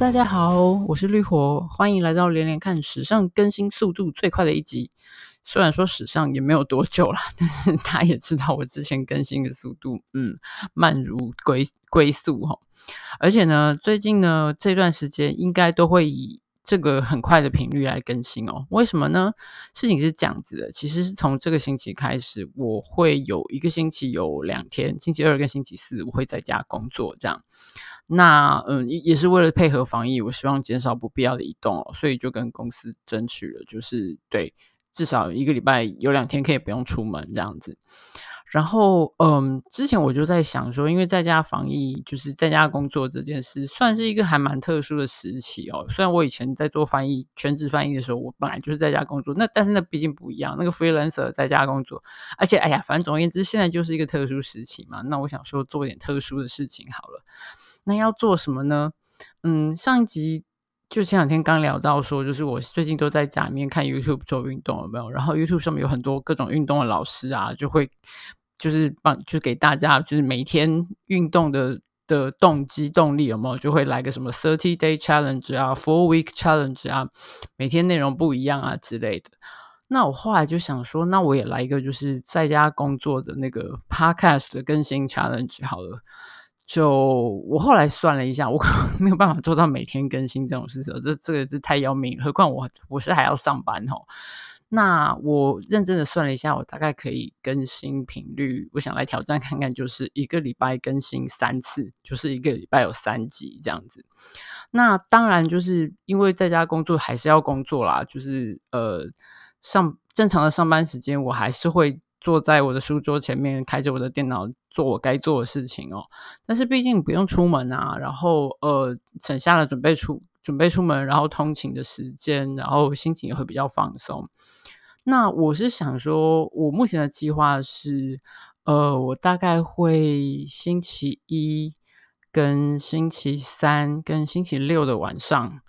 大家好，我是绿火，欢迎来到连连看史上更新速度最快的一集。虽然说史上也没有多久了，但是他也知道我之前更新的速度，嗯，慢如龟龟速哈。而且呢，最近呢这段时间应该都会以这个很快的频率来更新哦。为什么呢？事情是这样子的，其实是从这个星期开始，我会有一个星期有两天，星期二跟星期四我会在家工作这样。那嗯，也是为了配合防疫，我希望减少不必要的移动哦，所以就跟公司争取了，就是对，至少一个礼拜有两天可以不用出门这样子。然后嗯，之前我就在想说，因为在家防疫，就是在家工作这件事，算是一个还蛮特殊的时期哦。虽然我以前在做翻译、全职翻译的时候，我本来就是在家工作，那但是那毕竟不一样，那个 freelancer 在家工作，而且哎呀，反正总而言之，现在就是一个特殊时期嘛。那我想说，做点特殊的事情好了。那要做什么呢？嗯，上一集就前两天刚聊到说，就是我最近都在家里面看 YouTube 做运动，有没有？然后 YouTube 上面有很多各种运动的老师啊，就会就是帮，就给大家就是每天运动的的动机动力有没有？就会来个什么 Thirty Day Challenge 啊，Four Week Challenge 啊，每天内容不一样啊之类的。那我后来就想说，那我也来一个就是在家工作的那个 Podcast 的更新 Challenge 好了。就我后来算了一下，我可能 没有办法做到每天更新这种事情，这这个是太要命。何况我我是还要上班哦。那我认真的算了一下，我大概可以更新频率，我想来挑战看看，就是一个礼拜更新三次，就是一个礼拜有三集这样子。那当然就是因为在家工作还是要工作啦，就是呃上正常的上班时间，我还是会。坐在我的书桌前面，开着我的电脑做我该做的事情哦。但是毕竟不用出门啊，然后呃，省下了准备出准备出门，然后通勤的时间，然后心情也会比较放松。那我是想说，我目前的计划是，呃，我大概会星期一跟星期三跟星期六的晚上。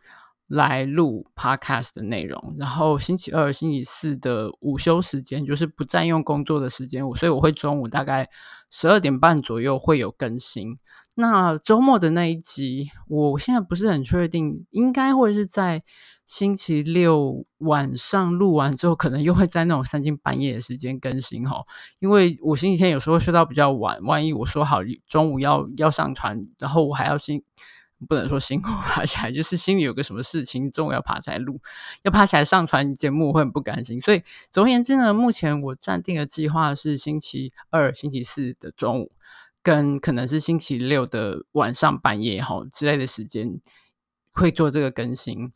来录 podcast 的内容，然后星期二、星期四的午休时间就是不占用工作的时间，我所以我会中午大概十二点半左右会有更新。那周末的那一集，我现在不是很确定，应该会是在星期六晚上录完之后，可能又会在那种三更半夜的时间更新哈，因为我星期天有时候睡到比较晚，万一我说好中午要要上传，然后我还要先。不能说辛苦 爬起来，就是心里有个什么事情，中午要爬起来录，要爬起来上传节目，会很不甘心。所以总而言之呢，目前我暂定的计划是星期二、星期四的中午，跟可能是星期六的晚上半夜哈之类的时间会做这个更新。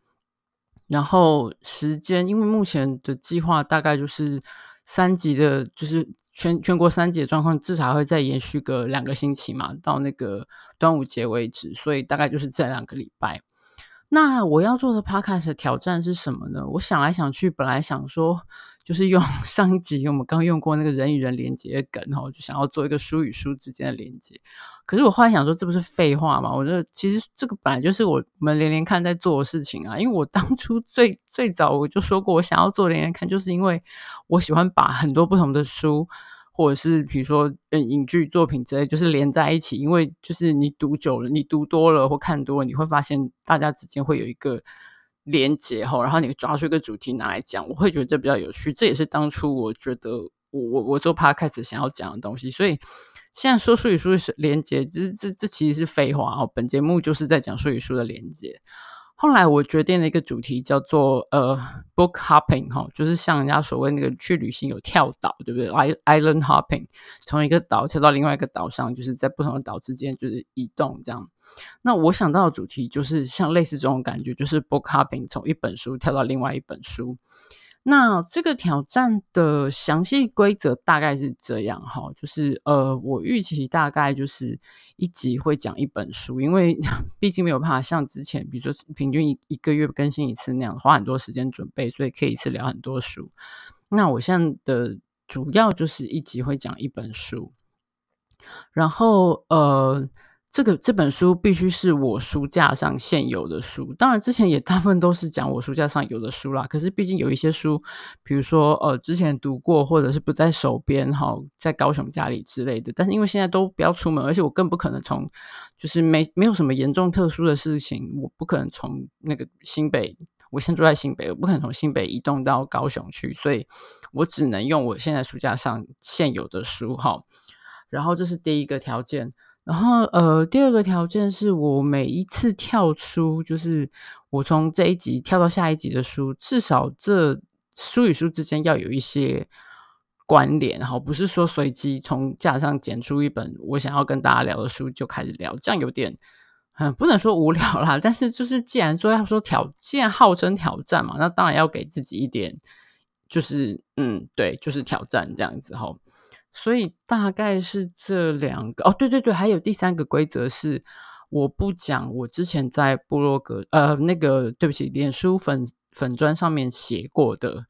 然后时间，因为目前的计划大概就是三集的，就是。全全国三级的状况至少会再延续个两个星期嘛，到那个端午节为止，所以大概就是这两个礼拜。那我要做的 podcast 的挑战是什么呢？我想来想去，本来想说。就是用 上一集我们刚用过那个人与人连接的梗哦，就想要做一个书与书之间的连接。可是我后来想说，这不是废话吗？我觉得其实这个本来就是我们连连看在做的事情啊。因为我当初 最最早我就说过，我想要做连连看，就是因为我喜欢把很多不同的书，或者是比如说嗯影剧作品之类，就是连在一起。因为就是你读久了，你读多了或看多了，你会发现大家之间会有一个。连接后，然后你抓出一个主题拿来讲，我会觉得这比较有趣。这也是当初我觉得我我我做 podcast 想要讲的东西。所以现在说书与书的连接，这这这其实是废话哦。本节目就是在讲书与书的连接。后来我决定了一个主题叫做呃 book hopping 哈，就是像人家所谓那个去旅行有跳岛，对不对？island hopping，从一个岛跳到另外一个岛上，就是在不同的岛之间就是移动这样。那我想到的主题就是像类似这种感觉，就是 book hopping，从一本书跳到另外一本书。那这个挑战的详细规则大概是这样哈，就是呃，我预期大概就是一集会讲一本书，因为 毕竟没有办法像之前，比如说平均一一个月更新一次那样花很多时间准备，所以可以一次聊很多书。那我现在的主要就是一集会讲一本书，然后呃。这个这本书必须是我书架上现有的书，当然之前也大部分都是讲我书架上有的书啦。可是毕竟有一些书，比如说呃之前读过或者是不在手边哈，在高雄家里之类的。但是因为现在都不要出门，而且我更不可能从就是没没有什么严重特殊的事情，我不可能从那个新北，我现在住在新北，我不可能从新北移动到高雄去，所以我只能用我现在书架上现有的书哈。然后这是第一个条件。然后，呃，第二个条件是我每一次跳出，就是我从这一集跳到下一集的书，至少这书与书之间要有一些关联，哈，不是说随机从架上捡出一本我想要跟大家聊的书就开始聊，这样有点，嗯，不能说无聊啦，但是就是既然说要说挑，既然号称挑战嘛，那当然要给自己一点，就是，嗯，对，就是挑战这样子，哈。所以大概是这两个哦，对对对，还有第三个规则是，我不讲我之前在部落格呃那个对不起，脸书粉粉砖上面写过的，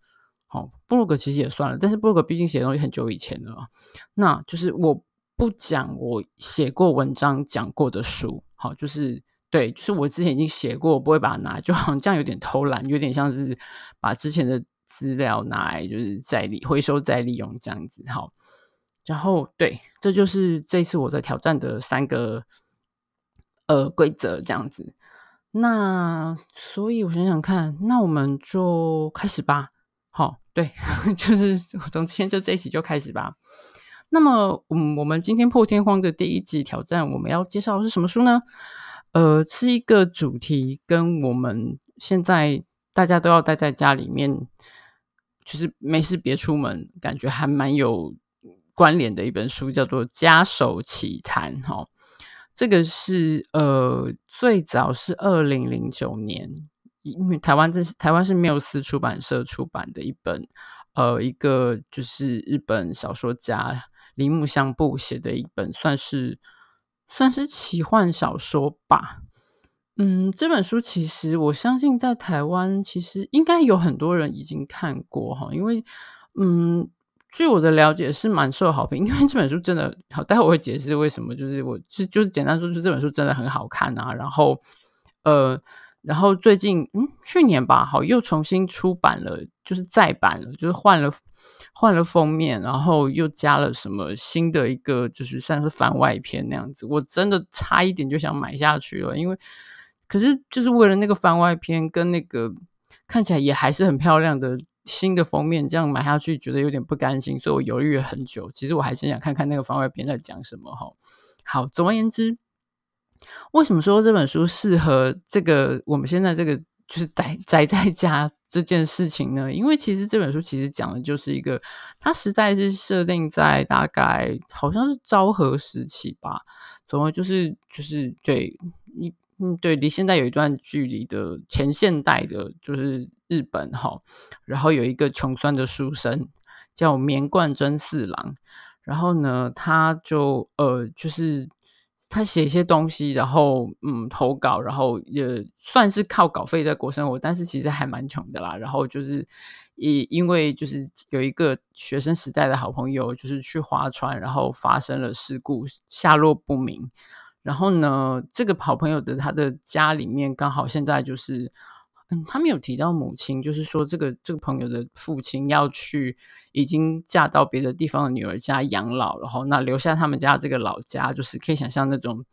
好、哦，部落格其实也算了，但是部落格毕竟写的东西很久以前了，那就是我不讲我写过文章讲过的书，好、哦，就是对，就是我之前已经写过，我不会把它拿，就好像这样有点偷懒，有点像是把之前的资料拿来就是再利回收再利用这样子，好。然后，对，这就是这次我在挑战的三个呃规则，这样子。那所以，我想想看，那我们就开始吧。好，对，就是从今天就这一集就开始吧。那么，嗯，我们今天破天荒的第一集挑战，我们要介绍的是什么书呢？呃，是一个主题跟我们现在大家都要待在家里面，就是没事别出门，感觉还蛮有。关联的一本书叫做《家手奇谈》哈，这个是呃最早是二零零九年，因为台湾这是台湾是缪斯出版社出版的一本呃一个就是日本小说家铃木香布写的一本算是算是奇幻小说吧。嗯，这本书其实我相信在台湾其实应该有很多人已经看过哈，因为嗯。据我的了解是蛮受好评，因为这本书真的好，待会我会解释为什么。就是我就就是简单说，就这本书真的很好看啊。然后呃，然后最近嗯去年吧，好又重新出版了，就是再版了，就是换了换了封面，然后又加了什么新的一个，就是算是番外篇那样子。我真的差一点就想买下去了，因为可是就是为了那个番外篇跟那个看起来也还是很漂亮的。新的封面这样买下去，觉得有点不甘心，所以我犹豫了很久。其实我还是想看看那个番外篇在讲什么哈。好，总而言之，为什么说这本书适合这个我们现在这个就是宅宅在家这件事情呢？因为其实这本书其实讲的就是一个，它时代是设定在大概好像是昭和时期吧。总而就是就是对一。嗯，对，离现在有一段距离的前现代的，就是日本哈。然后有一个穷酸的书生叫棉贯真四郎，然后呢，他就呃，就是他写一些东西，然后嗯，投稿，然后也算是靠稿费在过生活，但是其实还蛮穷的啦。然后就是因因为就是有一个学生时代的好朋友，就是去划船，然后发生了事故，下落不明。然后呢，这个好朋友的他的家里面刚好现在就是，嗯，他没有提到母亲，就是说这个这个朋友的父亲要去已经嫁到别的地方的女儿家养老，然后那留下他们家这个老家，就是可以想象那种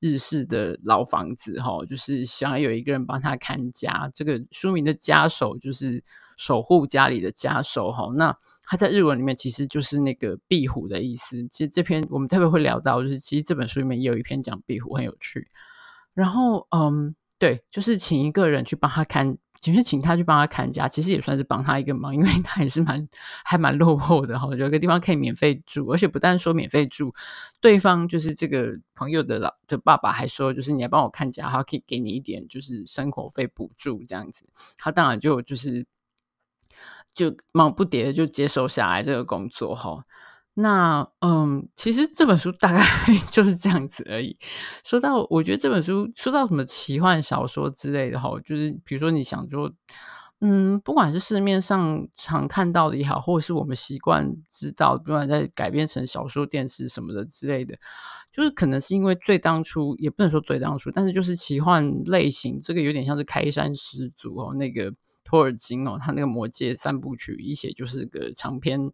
日式的老房子哈，就是想要有一个人帮他看家。这个书名的家守就是守护家里的家守哈，那。他在日文里面其实就是那个壁虎的意思。其实这篇我们特别会聊到，就是其实这本书里面也有一篇讲壁虎，很有趣。然后，嗯，对，就是请一个人去帮他看，就是请他去帮他看家，其实也算是帮他一个忙，因为他也是蛮还蛮落后的哈。有个地方可以免费住，而且不但说免费住，对方就是这个朋友的老的爸爸还说，就是你来帮我看家，他可以给你一点就是生活费补助这样子。他当然就就是。就忙不迭的就接受下来这个工作哈，那嗯，其实这本书大概 就是这样子而已。说到我觉得这本书说到什么奇幻小说之类的哈，就是比如说你想说，嗯，不管是市面上常看到的也好，或者是我们习惯知道，不管在改编成小说、电视什么的之类的，就是可能是因为最当初，也不能说最当初，但是就是奇幻类型，这个有点像是开山始祖哦，那个托尔金哦，他那个魔戒三部曲一写就是个长篇，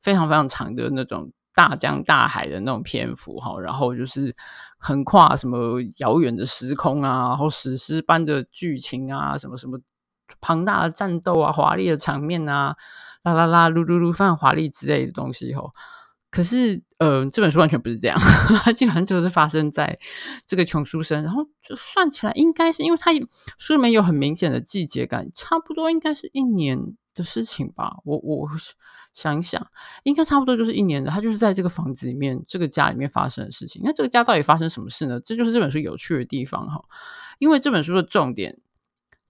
非常非常长的那种大江大海的那种篇幅哈，然后就是横跨什么遥远的时空啊，然后史诗般的剧情啊，什么什么。庞大的战斗啊，华丽的场面啊，啦啦啦，噜噜噜，非常华丽之类的东西吼。可是，呃，这本书完全不是这样，它基本上就是发生在这个穷书生。然后就算起来，应该是因为它书里面有很明显的季节感，差不多应该是一年的事情吧。我我想一想，应该差不多就是一年的。他就是在这个房子里面，这个家里面发生的事情。那这个家到底发生什么事呢？这就是这本书有趣的地方哈。因为这本书的重点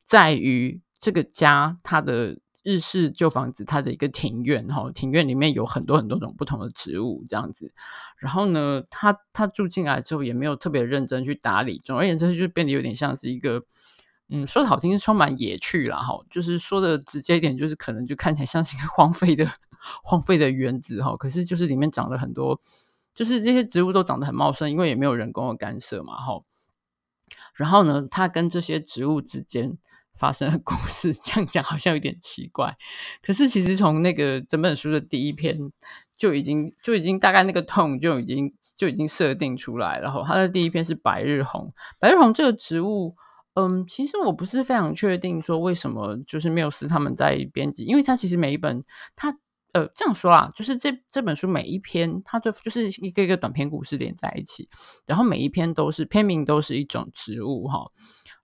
在于。这个家，它的日式旧房子，它的一个庭院，哈，庭院里面有很多很多种不同的植物，这样子。然后呢，他他住进来之后，也没有特别认真去打理。总而言之，就变得有点像是一个，嗯，说的好听是充满野趣啦，哈，就是说的直接一点，就是可能就看起来像是一个荒废的荒废的园子，哈。可是就是里面长了很多，就是这些植物都长得很茂盛，因为也没有人工的干涉嘛，哈。然后呢，他跟这些植物之间。发生的故事，这样讲好像有点奇怪。可是其实从那个整本书的第一篇就已经就已经大概那个 tone 就已经就已经设定出来了。然后它的第一篇是白日红，白日红这个植物，嗯，其实我不是非常确定说为什么就是缪斯他们在编辑，因为它其实每一本它呃这样说啦，就是这这本书每一篇它就就是一个一个短篇故事连在一起，然后每一篇都是篇名都是一种植物哈。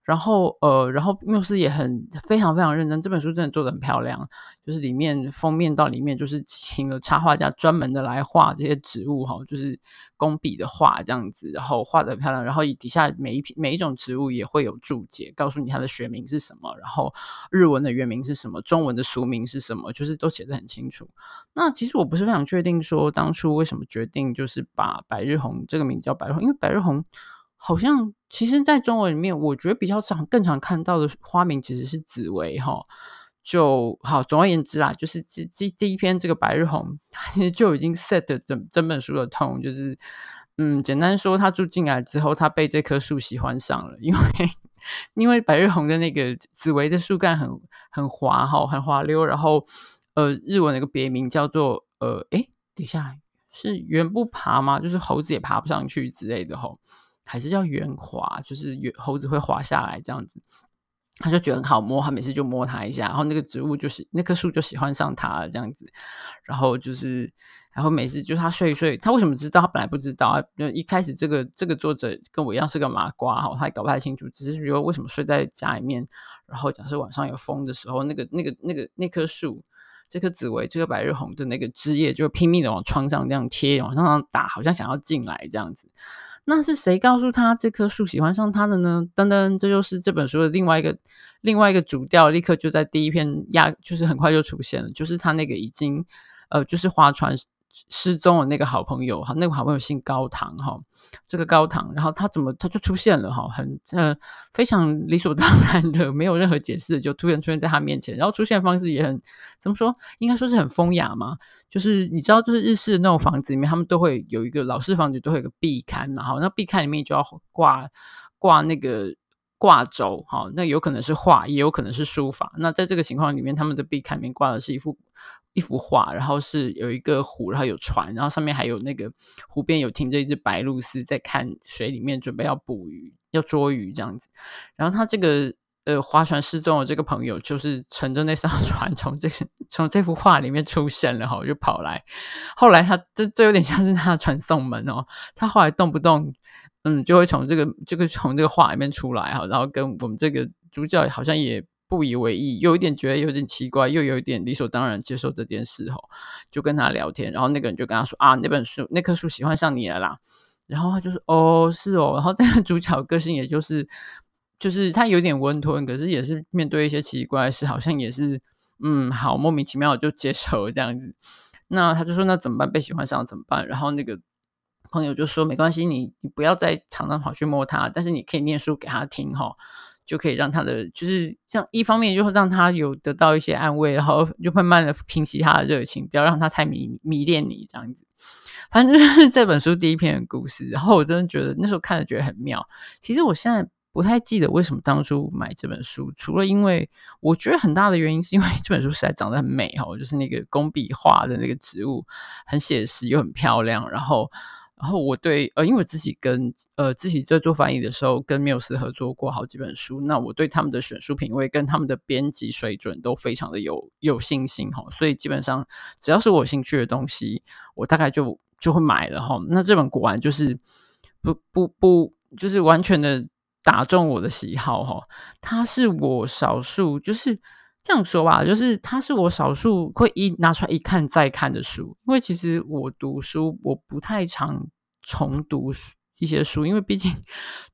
然后，呃，然后缪斯也很非常非常认真，这本书真的做的很漂亮，就是里面封面到里面就是请了插画家专门的来画这些植物哈，就是工笔的画这样子，然后画得很漂亮，然后底下每一每一种植物也会有注解，告诉你它的学名是什么，然后日文的原名是什么，中文的俗名是什么，就是都写得很清楚。那其实我不是非常确定说当初为什么决定就是把百日红这个名叫百日红，因为百日红。好像其实，在中文里面，我觉得比较常、更常看到的花名其实是紫薇哈。就好，总而言之啦，就是这这这一篇这个白日红，其实就已经 set 整整本书的 tone，就是嗯，简单说，他住进来之后，他被这棵树喜欢上了，因为 因为白日红的那个紫薇的树干很很滑哈，很滑溜，然后呃，日文那个别名叫做呃，诶，等一下是圆不爬吗？就是猴子也爬不上去之类的吼。还是叫圆滑，就是圆猴子会滑下来这样子，他就觉得很好摸，他每次就摸它一下，然后那个植物就是那棵树就喜欢上他了这样子，然后就是，然后每次就是他睡一睡，他为什么知道？他本来不知道啊，一开始这个这个作者跟我一样是个麻瓜哈，他也搞不太清楚，只是觉得为什么睡在家里面，然后假设晚上有风的时候，那个那个那个那棵树，这棵紫薇，这个百日红的那个枝叶就拼命的往窗上这样贴，往上打，好像想要进来这样子。那是谁告诉他这棵树喜欢上他的呢？噔噔，这就是这本书的另外一个另外一个主调，立刻就在第一篇压，就是很快就出现了，就是他那个已经呃，就是划船失踪的那个好朋友哈，那个好朋友姓高堂哈。这个高堂，然后他怎么他就出现了哈，很呃非常理所当然的，没有任何解释就突然出现在他面前，然后出现方式也很怎么说，应该说是很风雅嘛，就是你知道，就是日式的那种房子里面，他们都会有一个老式房子都会有个壁龛嘛，哈，那壁龛里面就要挂挂那个挂轴，哈，那有可能是画，也有可能是书法，那在这个情况里面，他们的壁龛里面挂的是一幅。一幅画，然后是有一个湖，然后有船，然后上面还有那个湖边有停着一只白鹭鸶在看水里面，准备要捕鱼，要捉鱼这样子。然后他这个呃划船失踪的这个朋友，就是乘着那艘 船从这从这幅画里面出现了哈，就跑来。后来他这这有点像是他的传送门哦，他后来动不动嗯就会从这个这个从这个画里面出来哈，然后跟我们这个主角好像也。不以为意，有一点觉得有点奇怪，又有一点理所当然接受这件事吼，就跟他聊天，然后那个人就跟他说啊，那本书那棵树喜欢上你了啦，然后他就说哦是哦，然后这个主角个性也就是就是他有点温吞，可是也是面对一些奇怪的事，好像也是嗯好莫名其妙就接受了这样子，那他就说那怎么办？被喜欢上怎么办？然后那个朋友就说没关系，你你不要再常常跑去摸他，但是你可以念书给他听吼。就可以让他的就是像，一方面就会让他有得到一些安慰，然后就慢慢的平息他的热情，不要让他太迷迷恋你这样子。反正就是这本书第一篇的故事，然后我真的觉得那时候看了觉得很妙。其实我现在不太记得为什么当初买这本书，除了因为我觉得很大的原因是因为这本书实在长得很美哈，就是那个工笔画的那个植物很写实又很漂亮，然后。然后我对呃，因为自己跟呃自己在做翻译的时候，跟缪斯合作过好几本书，那我对他们的选书品味跟他们的编辑水准都非常的有有信心哈，所以基本上只要是我兴趣的东西，我大概就就会买了哈。那这本果然就是不不不，就是完全的打中我的喜好哈。它是我少数就是。这样说吧，就是它是我少数会一拿出来一看再看的书，因为其实我读书我不太常重读书一些书，因为毕竟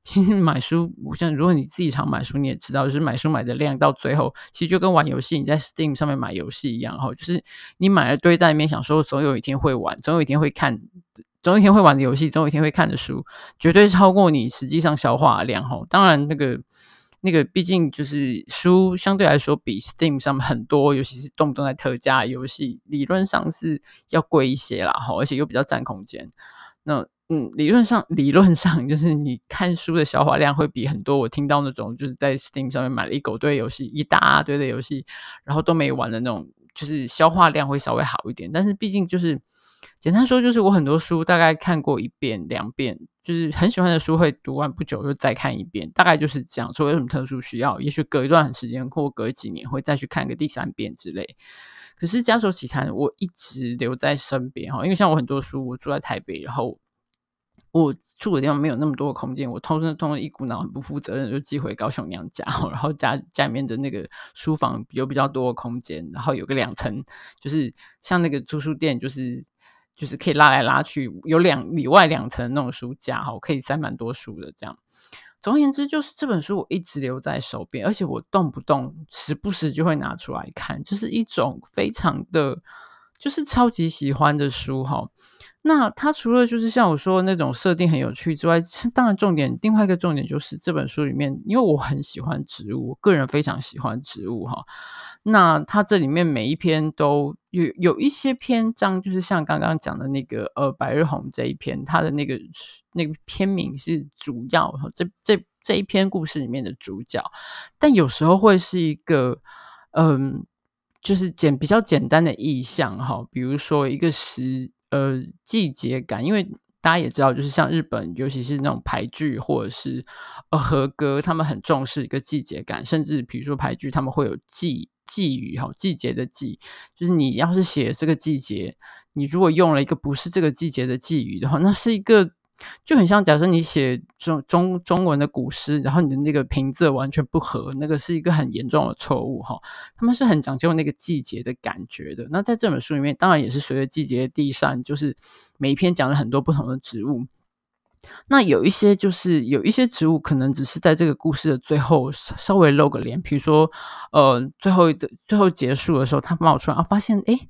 其实买书，我像如果你自己常买书，你也知道，就是买书买的量到最后，其实就跟玩游戏，你在 Steam 上面买游戏一样哈，就是你买了堆在里面，想说总有一天会玩，总有一天会看，总有一天会玩的游戏，总有一天会看的书，绝对超过你实际上消化的量哈。当然那个。那个毕竟就是书相对来说比 Steam 上面很多，尤其是动不动在特价游戏，理论上是要贵一些啦，哈，而且又比较占空间。那嗯，理论上理论上就是你看书的消化量会比很多我听到那种就是在 Steam 上面买了一狗堆游戏，一大堆的游戏，然后都没玩的那种，就是消化量会稍微好一点。但是毕竟就是。简单说，就是我很多书大概看过一遍、两遍，就是很喜欢的书，会读完不久又再看一遍，大概就是这样。说有什么特殊需要，也许隔一段时间或隔几年会再去看个第三遍之类。可是《家手奇谈》我一直留在身边哈，因为像我很多书，我住在台北，然后我住的地方没有那么多的空间，我通通通一股脑很不负责任就寄回高雄娘家，然后家家里面的那个书房有比较多的空间，然后有个两层，就是像那个租书店，就是。就是可以拉来拉去，有两里外两层那种书架哈，可以塞蛮多书的。这样，总而言之，就是这本书我一直留在手边，而且我动不动时不时就会拿出来看，就是一种非常的，就是超级喜欢的书哈。那它除了就是像我说的那种设定很有趣之外，当然重点另外一个重点就是这本书里面，因为我很喜欢植物，我个人非常喜欢植物哈。那它这里面每一篇都有有一些篇章，就是像刚刚讲的那个呃白日红这一篇，它的那个那个篇名是主要这这这一篇故事里面的主角，但有时候会是一个嗯，就是简比较简单的意象哈，比如说一个时。呃，季节感，因为大家也知道，就是像日本，尤其是那种排剧或者是呃和歌，他们很重视一个季节感，甚至比如说排剧，他们会有季季语哈，季节的季，就是你要是写这个季节，你如果用了一个不是这个季节的季语的话，那是一个。就很像，假设你写中中中文的古诗，然后你的那个平仄完全不合，那个是一个很严重的错误哈。他们是很讲究那个季节的感觉的。那在这本书里面，当然也是随着季节的递上，就是每一篇讲了很多不同的植物。那有一些就是有一些植物，可能只是在这个故事的最后稍微露个脸，比如说呃，最后的最后结束的时候，他冒出来啊，发现诶。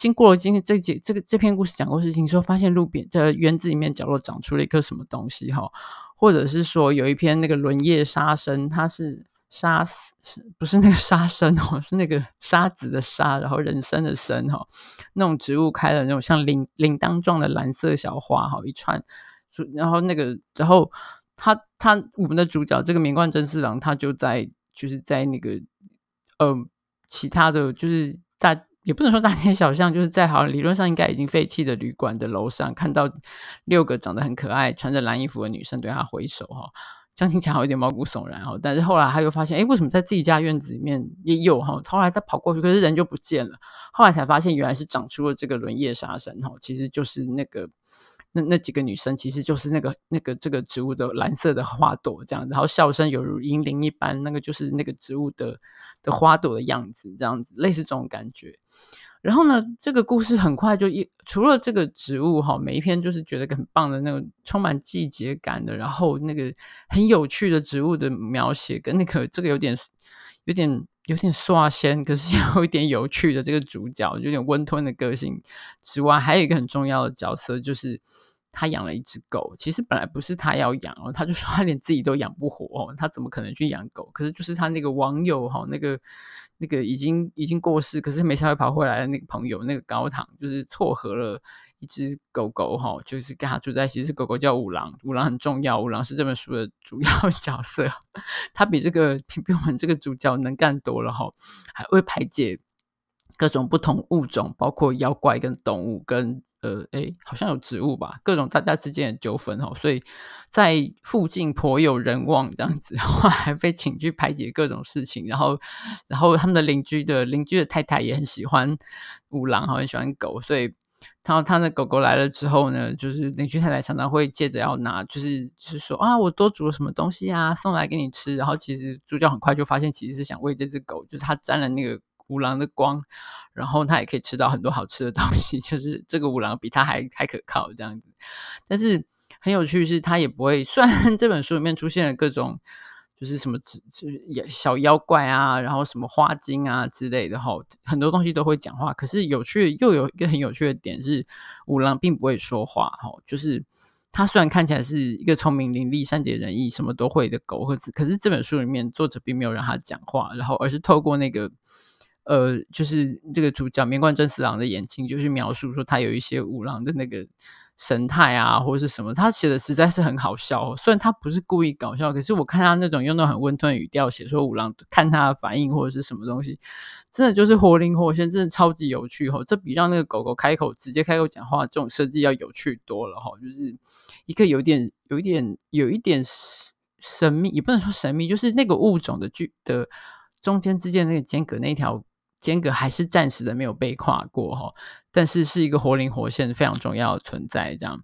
经过了今天这节这个这篇故事讲过事情之后，发现路边的园子里面角落长出了一颗什么东西哈，或者是说有一篇那个轮叶沙参，它是沙是不是那个沙参哦，是那个沙子的沙，然后人参的参哈，那种植物开了那种像铃铃铛状的蓝色小花哈，一串，然后那个然后他他我们的主角这个名冠真四郎，他就在就是在那个呃其他的就是大。也不能说大街小巷，就是在好理论上应该已经废弃的旅馆的楼上，看到六个长得很可爱、穿着蓝衣服的女生对他挥手哈，这样听起来好有点毛骨悚然哦。但是后来他又发现，哎，为什么在自己家院子里面也有哈？后来他跑过去，可是人就不见了。后来才发现，原来是长出了这个轮叶沙参哈，其实就是那个。那那几个女生其实就是那个那个这个植物的蓝色的花朵这样，然后笑声犹如银铃一般，那个就是那个植物的的花朵的样子，这样子类似这种感觉。然后呢，这个故事很快就一除了这个植物哈，每一篇就是觉得很棒的那种充满季节感的，然后那个很有趣的植物的描写，跟那个这个有点有点有点刷仙，可是有一点有趣的这个主角，有点温吞的个性之外，还有一个很重要的角色就是。他养了一只狗，其实本来不是他要养哦，他就说他连自己都养不活哦，他怎么可能去养狗？可是就是他那个网友哈，那个那个已经已经过世，可是没事会跑回来的那个朋友，那个高堂就是撮合了一只狗狗哈，就是跟他住在一起。这只狗狗叫五郎，五郎很重要，五郎是这本书的主要 角色，他比这个比我们这个主角能干多了哈，还会排解各种不同物种，包括妖怪跟动物跟。呃，诶，好像有植物吧，各种大家之间的纠纷哦，所以在附近颇有人望这样子，后 还被请去排解各种事情，然后，然后他们的邻居的邻居的太太也很喜欢五郎，好很喜欢狗，所以他他的狗狗来了之后呢，就是邻居太太常常会借着要拿，就是就是说啊，我多煮了什么东西啊，送来给你吃，然后其实主角很快就发现，其实是想喂这只狗，就是他沾了那个。五郎的光，然后他也可以吃到很多好吃的东西，就是这个五郎比他还还可靠这样子。但是很有趣是，他也不会。虽然这本书里面出现了各种，就是什么就是小妖怪啊，然后什么花精啊之类的哈，很多东西都会讲话。可是有趣又有一个很有趣的点是，五郎并不会说话哈，就是他虽然看起来是一个聪明伶俐、善解人意、什么都会的狗，可是可是这本书里面作者并没有让他讲话，然后而是透过那个。呃，就是这个主角棉贯真四郎的眼睛，就是描述说他有一些五郎的那个神态啊，或者是什么，他写的实在是很好笑哦。虽然他不是故意搞笑，可是我看他那种用那种很温吞的语调写说五郎看他的反应或者是什么东西，真的就是活灵活现，真的超级有趣哦。这比让那个狗狗开口直接开口讲话这种设计要有趣多了哈。就是一个有点、有一点、有一点神秘，也不能说神秘，就是那个物种的距的中间之间那个间隔那条。间隔还是暂时的没有被跨过哈，但是是一个活灵活现、非常重要的存在，这样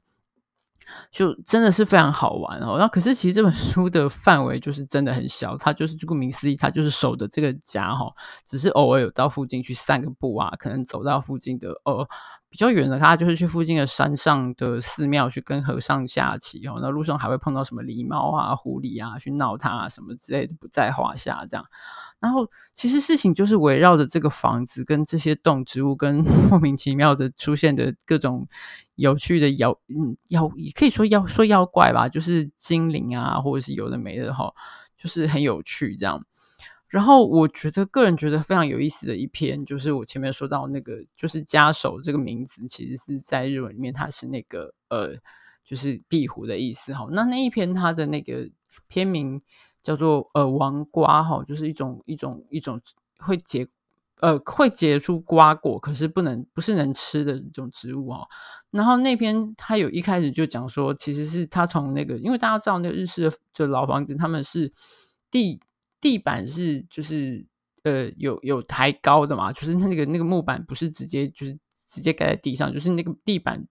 就真的是非常好玩哦。那可是其实这本书的范围就是真的很小，它就是顾名思义，它就是守着这个家哈，只是偶尔有到附近去散个步啊，可能走到附近的呃。比较远的，他就是去附近的山上的寺庙去跟和尚下棋哦。那路上还会碰到什么狸猫啊、狐狸啊，去闹他啊什么之类的，不在话下。这样，然后其实事情就是围绕着这个房子跟这些动植物，跟 莫名其妙的出现的各种有趣的妖，嗯，妖也可以说妖说妖怪吧，就是精灵啊，或者是有的没的哈，就是很有趣这样。然后我觉得个人觉得非常有意思的一篇，就是我前面说到那个，就是家守这个名字，其实是在日文里面，它是那个呃，就是壁虎的意思哈。那那一篇它的那个篇名叫做呃王瓜哈，就是一种一种一种会结呃会结出瓜果，可是不能不是能吃的这种植物哈。然后那篇他有一开始就讲说，其实是他从那个，因为大家知道那个日式的就老房子，他们是地。地板是就是呃有有抬高的嘛，就是那个那个木板不是直接就是直接盖在地上，就是那个地板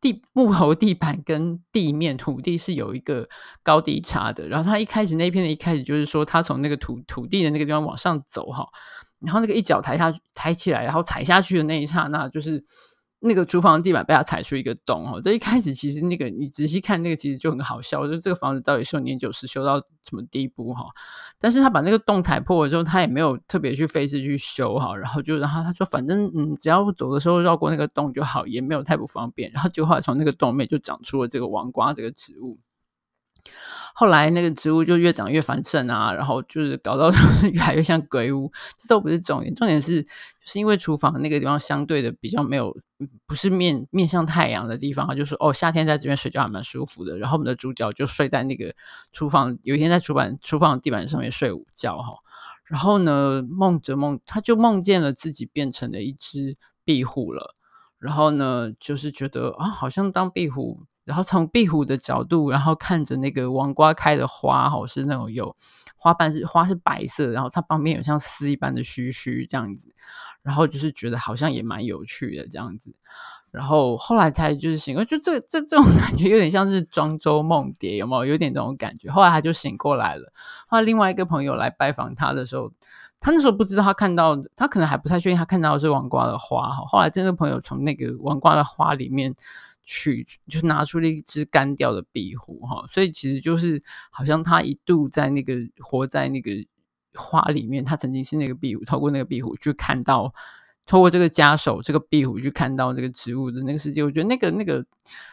地木头地板跟地面土地是有一个高低差的。然后他一开始那片的一开始就是说他从那个土土地的那个地方往上走哈，然后那个一脚抬下抬起来，然后踩下去的那一刹那就是。那个厨房地板被他踩出一个洞哦，这一开始其实那个你仔细看那个其实就很好笑，就这个房子到底是有年久失修到什么地步哈？但是他把那个洞踩破了之后，他也没有特别去费事去修哈，然后就然后他说反正嗯，只要走的时候绕过那个洞就好，也没有太不方便。然后就后来从那个洞里面就长出了这个王瓜这个植物。后来那个植物就越长越繁盛啊，然后就是搞到 越来越像鬼屋。这都不是重点，重点是就是因为厨房那个地方相对的比较没有，不是面面向太阳的地方，就是哦，夏天在这边睡觉还蛮舒服的。然后我们的主角就睡在那个厨房，有一天在厨房厨房地板上面睡午觉哈。然后呢，梦着梦，他就梦见了自己变成了一只壁虎了。然后呢，就是觉得啊，好像当壁虎。然后从壁虎的角度，然后看着那个王瓜开的花，哈，是那种有花瓣是花是白色，然后它旁边有像丝一般的须须这样子，然后就是觉得好像也蛮有趣的这样子，然后后来才就是醒，就这这这种 感觉有点像是庄周梦蝶，有没有？有点这种感觉。后来他就醒过来了，后来另外一个朋友来拜访他的时候，他那时候不知道他看到，他可能还不太确定他看到是王瓜的花，哈。后来真的朋友从那个王瓜的花里面。去就拿出了一只干掉的壁虎哈，所以其实就是好像他一度在那个活在那个花里面，他曾经是那个壁虎，透过那个壁虎去看到透过这个家手这个壁虎去看到这个植物的那个世界，我觉得那个那个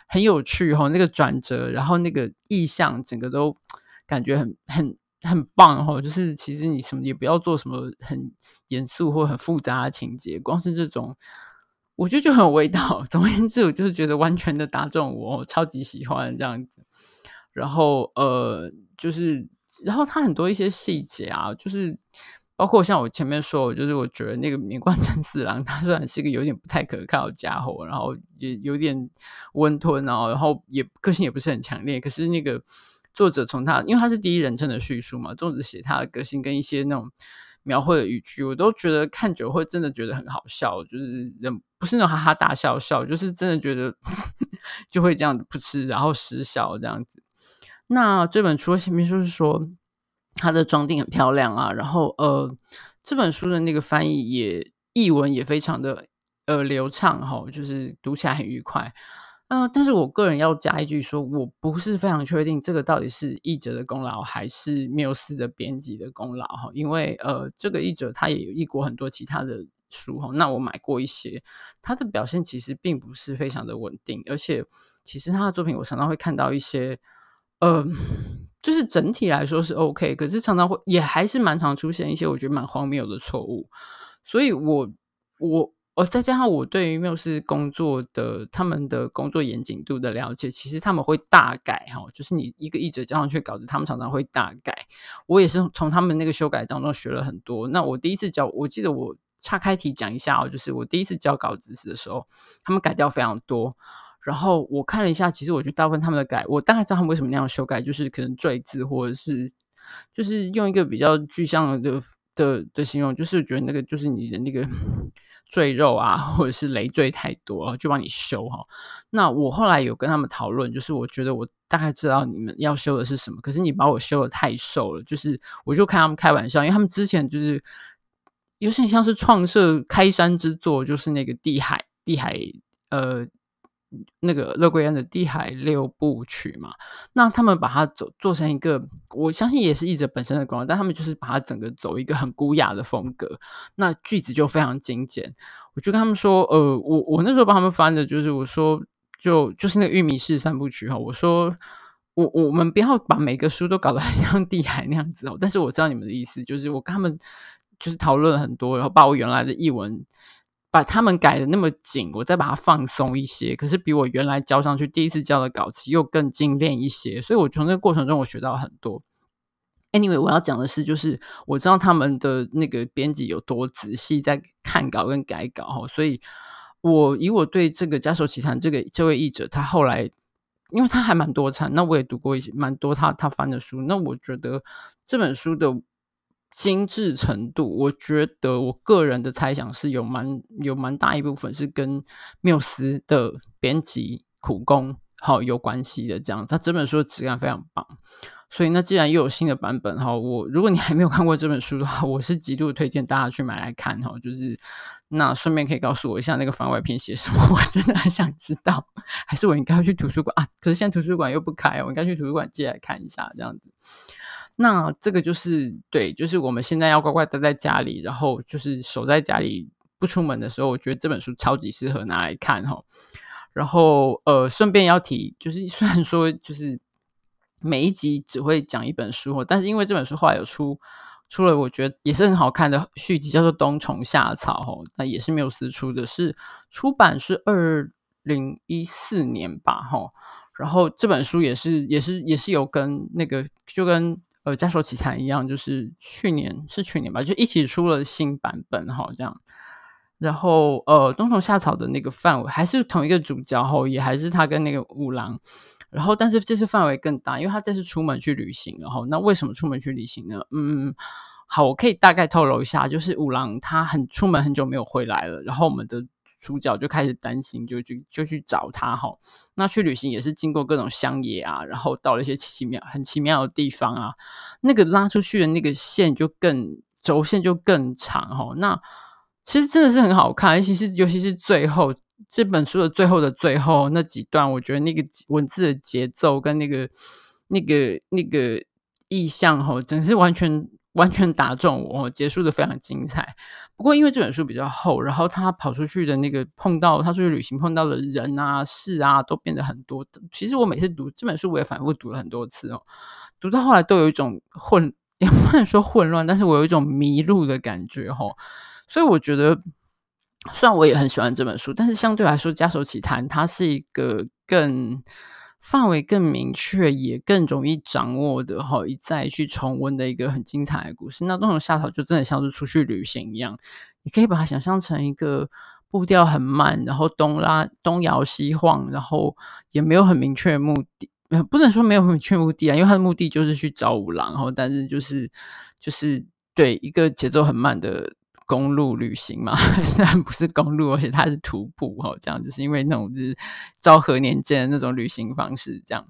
很有趣哈，那个转折，然后那个意象整个都感觉很很很棒哈。就是其实你什么也不要做什么很严肃或很复杂的情节，光是这种我觉得就很有味道。总而言之，我就是觉得完全的打中我，我超级喜欢这样子。然后呃，就是然后他很多一些细节啊，就是。包括像我前面说，就是我觉得那个名冠真四郎，他虽然是一个有点不太可靠的家伙，然后也有点温吞哦，然后也个性也不是很强烈。可是那个作者从他，因为他是第一人称的叙述嘛，作者写他的个性跟一些那种描绘的语句，我都觉得看久会真的觉得很好笑，就是人不是那种哈哈大笑笑，就是真的觉得 就会这样子噗嗤，然后失笑这样子。那这本书前面就是说。它的装订很漂亮啊，然后呃，这本书的那个翻译也译文也非常的呃流畅哈、哦，就是读起来很愉快。嗯、但是我个人要加一句说，我不是非常确定这个到底是译者的功劳还是缪斯的编辑的功劳哈，因为呃，这个译者他也译过很多其他的书哈，那我买过一些，他的表现其实并不是非常的稳定，而且其实他的作品我常常会看到一些呃。就是整体来说是 OK，可是常常会也还是蛮常出现一些我觉得蛮荒谬的错误，所以我我我再加上我对于缪斯工作的他们的工作严谨度的了解，其实他们会大改哈，就是你一个译者交上去稿子，他们常常会大改。我也是从他们那个修改当中学了很多。那我第一次交，我记得我岔开题讲一下哦，就是我第一次交稿子的时候，他们改掉非常多。然后我看了一下，其实我觉得大部分他们的改，我大概知道他们为什么那样修改，就是可能赘字，或者是就是用一个比较具象的的的形容，就是觉得那个就是你的那个 赘肉啊，或者是累赘太多，就帮你修哈。那我后来有跟他们讨论，就是我觉得我大概知道你们要修的是什么，可是你把我修的太瘦了，就是我就看他们开玩笑，因为他们之前就是有点像是创设开山之作，就是那个地海地海呃。那个勒圭安的《地海六部曲》嘛，那他们把它走做成一个，我相信也是译者本身的功劳，但他们就是把它整个走一个很古雅的风格，那句子就非常精简。我就跟他们说，呃，我我那时候帮他们翻的就是我说就就是那个《玉米氏三部曲》哈，我说我我们不要把每个书都搞得很 像地海那样子哦，但是我知道你们的意思，就是我跟他们就是讨论了很多，然后把我原来的译文。把他们改的那么紧，我再把它放松一些，可是比我原来交上去第一次交的稿子又更精炼一些，所以我从这个过程中我学到很多。Anyway，我要讲的是，就是我知道他们的那个编辑有多仔细在看稿跟改稿，所以我以我对这个家手奇谈这个这位译者，他后来因为他还蛮多产，那我也读过一些蛮多他他翻的书，那我觉得这本书的。精致程度，我觉得我个人的猜想是有蛮有蛮大一部分是跟缪斯的编辑苦功好有关系的。这样，他这本书的质感非常棒。所以，那既然又有新的版本哈，我如果你还没有看过这本书的话，我是极度推荐大家去买来看哈。就是那顺便可以告诉我一下那个番外篇写什么，我真的很想知道。还是我应该要去图书馆啊？可是现在图书馆又不开，我应该去图书馆借来看一下这样子。那这个就是对，就是我们现在要乖乖待在家里，然后就是守在家里不出门的时候，我觉得这本书超级适合拿来看哈。然后呃，顺便要提，就是虽然说就是每一集只会讲一本书，但是因为这本书后来有出出了，我觉得也是很好看的续集，叫做《冬虫夏草》哈，那也是缪斯出的，是出版是二零一四年吧哈。然后这本书也是也是也是有跟那个就跟。呃，加手奇谈一样，就是去年是去年吧，就一起出了新版本哈，这样。然后呃，冬虫夏草的那个范围还是同一个主角哈，也还是他跟那个五郎。然后，但是这次范围更大，因为他这次出门去旅行，然后那为什么出门去旅行呢？嗯，好，我可以大概透露一下，就是五郎他很出门很久没有回来了，然后我们的。主角就开始担心，就去就去找他哈。那去旅行也是经过各种乡野啊，然后到了一些奇妙很奇妙的地方啊。那个拉出去的那个线就更轴线就更长哈。那其实真的是很好看，尤其是尤其是最后这本书的最后的最后那几段，我觉得那个文字的节奏跟那个那个那个意象哈，真是完全完全打中我，结束的非常精彩。不过因为这本书比较厚，然后他跑出去的那个碰到他出去旅行碰到的人啊事啊都变得很多。其实我每次读这本书，我也反复读了很多次哦，读到后来都有一种混，也不能说混乱，但是我有一种迷路的感觉哈、所以我觉得，虽然我也很喜欢这本书，但是相对来说，《家手奇谈》它是一个更。范围更明确，也更容易掌握的哈，一再去重温的一个很精彩的故事。那《冬虫夏草》就真的像是出去旅行一样，你可以把它想象成一个步调很慢，然后东拉东摇西晃，然后也没有很明确的目的，不能说没有明确目的啊，因为他的目的就是去找五郎，然后但是就是就是对一个节奏很慢的。公路旅行嘛，虽然不是公路，而且它是徒步哈，这样就是因为那种是昭和年间的那种旅行方式，这样，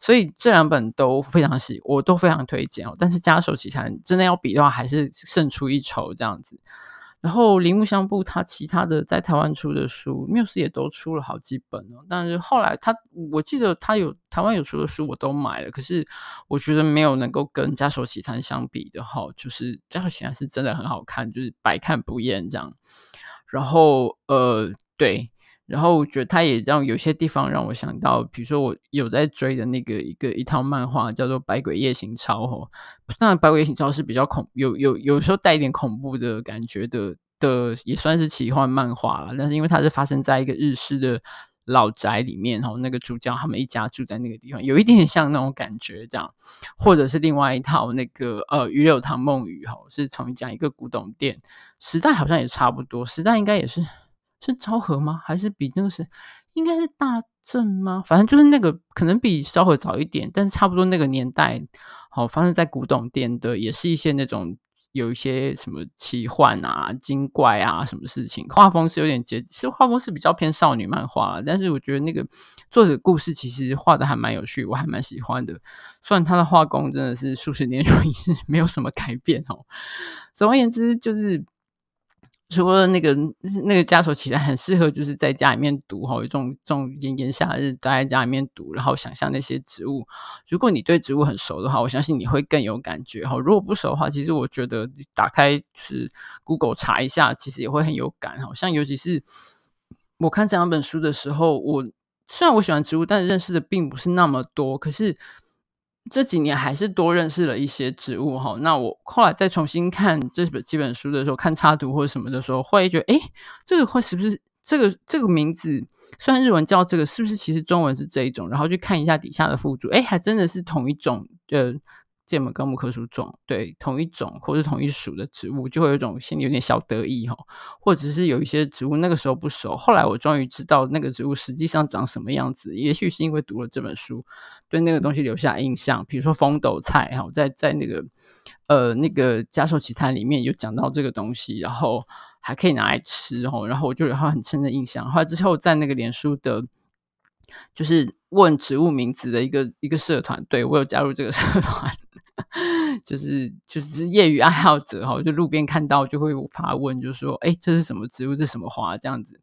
所以这两本都非常喜，我都非常推荐哦。但是家手奇谈真的要比的话，还是胜出一筹这样子。然后铃木香布他其他的在台湾出的书缪斯也都出了好几本哦。但是后来他，我记得他有台湾有出的书我都买了，可是我觉得没有能够跟家守奇谈相比的哈，就是家守奇谈是真的很好看，就是百看不厌这样。然后呃对，然后我觉得他也让有些地方让我想到，比如说我有在追的那个一个一套漫画叫做《百鬼夜行抄》哈，当然《百鬼夜行抄》是比较恐，有有有时候带一点恐怖的感觉的。的也算是奇幻漫画了，但是因为它是发生在一个日式的老宅里面，然后那个主角他们一家住在那个地方，有一点点像那种感觉这样，或者是另外一套那个呃《鱼柳堂梦语》哈，是从讲一个古董店，时代好像也差不多，时代应该也是是昭和吗？还是比那个是应该是大正吗？反正就是那个可能比昭和早一点，但是差不多那个年代，好发生在古董店的，也是一些那种。有一些什么奇幻啊、精怪啊，什么事情？画风是有点结，其实画风是比较偏少女漫画了。但是我觉得那个作者故事其实画的还蛮有趣，我还蛮喜欢的。虽然他的画工真的是数十年如一日，没有什么改变哦。总而言之，就是。除了那个那个家守奇谈很适合，就是在家里面读哈，有这种这种炎炎夏日待在家里面读，然后想象那些植物。如果你对植物很熟的话，我相信你会更有感觉哈。如果不熟的话，其实我觉得打开是 Google 查一下，其实也会很有感。好像尤其是我看这两本书的时候，我虽然我喜欢植物，但是认识的并不是那么多，可是。这几年还是多认识了一些植物哈。那我后来再重新看这本几本书的时候，看插图或者什么的时候，会觉得，哎，这个会是不是这个这个名字？虽然日文叫这个，是不是其实中文是这一种？然后去看一下底下的附注，哎，还真的是同一种呃。芥末高木科属种，对，同一种或是同一属的植物，就会有一种心里有点小得意哈，或者是有一些植物那个时候不熟，后来我终于知道那个植物实际上长什么样子。也许是因为读了这本书，对那个东西留下印象。比如说风斗菜哈，在在那个呃那个家兽奇谈里面有讲到这个东西，然后还可以拿来吃哈，然后我就有很深的印象。后来之后在那个脸书的，就是问植物名字的一个一个社团，对，我有加入这个社团。就是就是业余爱好者哈，就路边看到就会发问，就说：“哎，这是什么植物？这什么花？”这样子。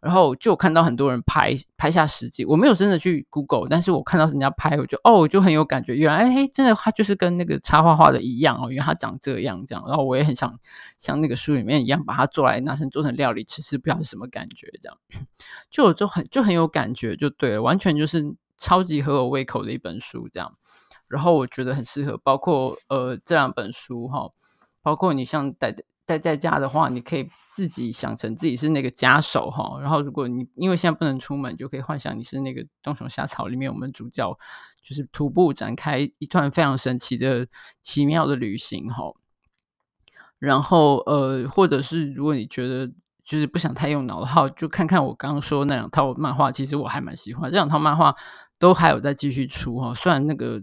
然后就看到很多人拍拍下实际，我没有真的去 Google，但是我看到人家拍，我就哦，我就很有感觉。原来哎，真的它就是跟那个插画画的一样哦，因为它长这样这样。然后我也很想像那个书里面一样，把它做来拿成做成料理吃吃，不知道是什么感觉这样。就就很就很有感觉，就对了，完全就是超级合我胃口的一本书这样。然后我觉得很适合，包括呃这两本书哈，包括你像待待在家的话，你可以自己想成自己是那个家手哈。然后如果你因为现在不能出门，就可以幻想你是那个冬虫夏草里面我们主角，就是徒步展开一段非常神奇的奇妙的旅行哈。然后呃，或者是如果你觉得就是不想太用脑的话，就看看我刚刚说那两套漫画，其实我还蛮喜欢这两套漫画，都还有在继续出哈。虽然那个。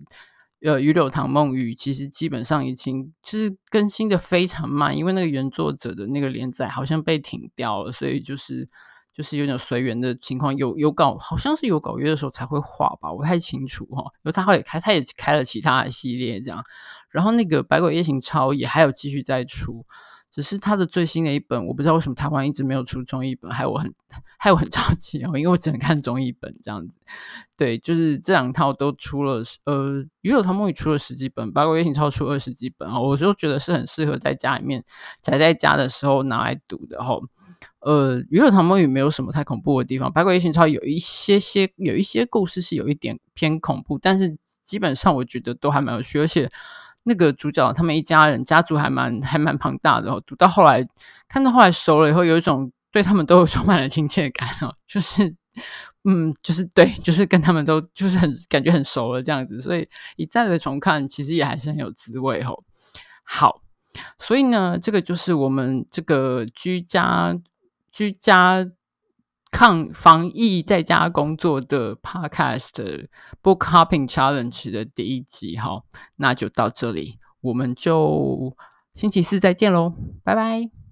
呃，鱼柳堂梦雨其实基本上已经就是更新的非常慢，因为那个原作者的那个连载好像被停掉了，所以就是就是有点随缘的情况。有有稿好像是有稿约的时候才会画吧，我不太清楚哈。然后他会开，他也开了其他的系列这样。然后那个《百鬼夜行超》也还有继续在出，只是他的最新的一本，我不知道为什么台湾一直没有出中译本，害我很 害我很着急哦，因为我只能看中译本这样子。对，就是这两套都出了，呃，《与有唐梦雨》出了十几本，《八国夜行超》出二十几本啊，我就觉得是很适合在家里面宅在家的时候拿来读的哈。呃，《与有唐梦雨》没有什么太恐怖的地方，《八国夜行超》有一些些有一些故事是有一点偏恐怖，但是基本上我觉得都还蛮有趣，而且。那个主角他们一家人家族还蛮还蛮庞大的哦，读到后来看到后来熟了以后，有一种对他们都有充满了亲切感哦，就是嗯，就是对，就是跟他们都就是很感觉很熟了这样子，所以一再的重看，其实也还是很有滋味哦。好，所以呢，这个就是我们这个居家居家。抗防疫在家工作的 Podcast Book Hopping Challenge 的第一集，哈，那就到这里，我们就星期四再见喽，拜拜。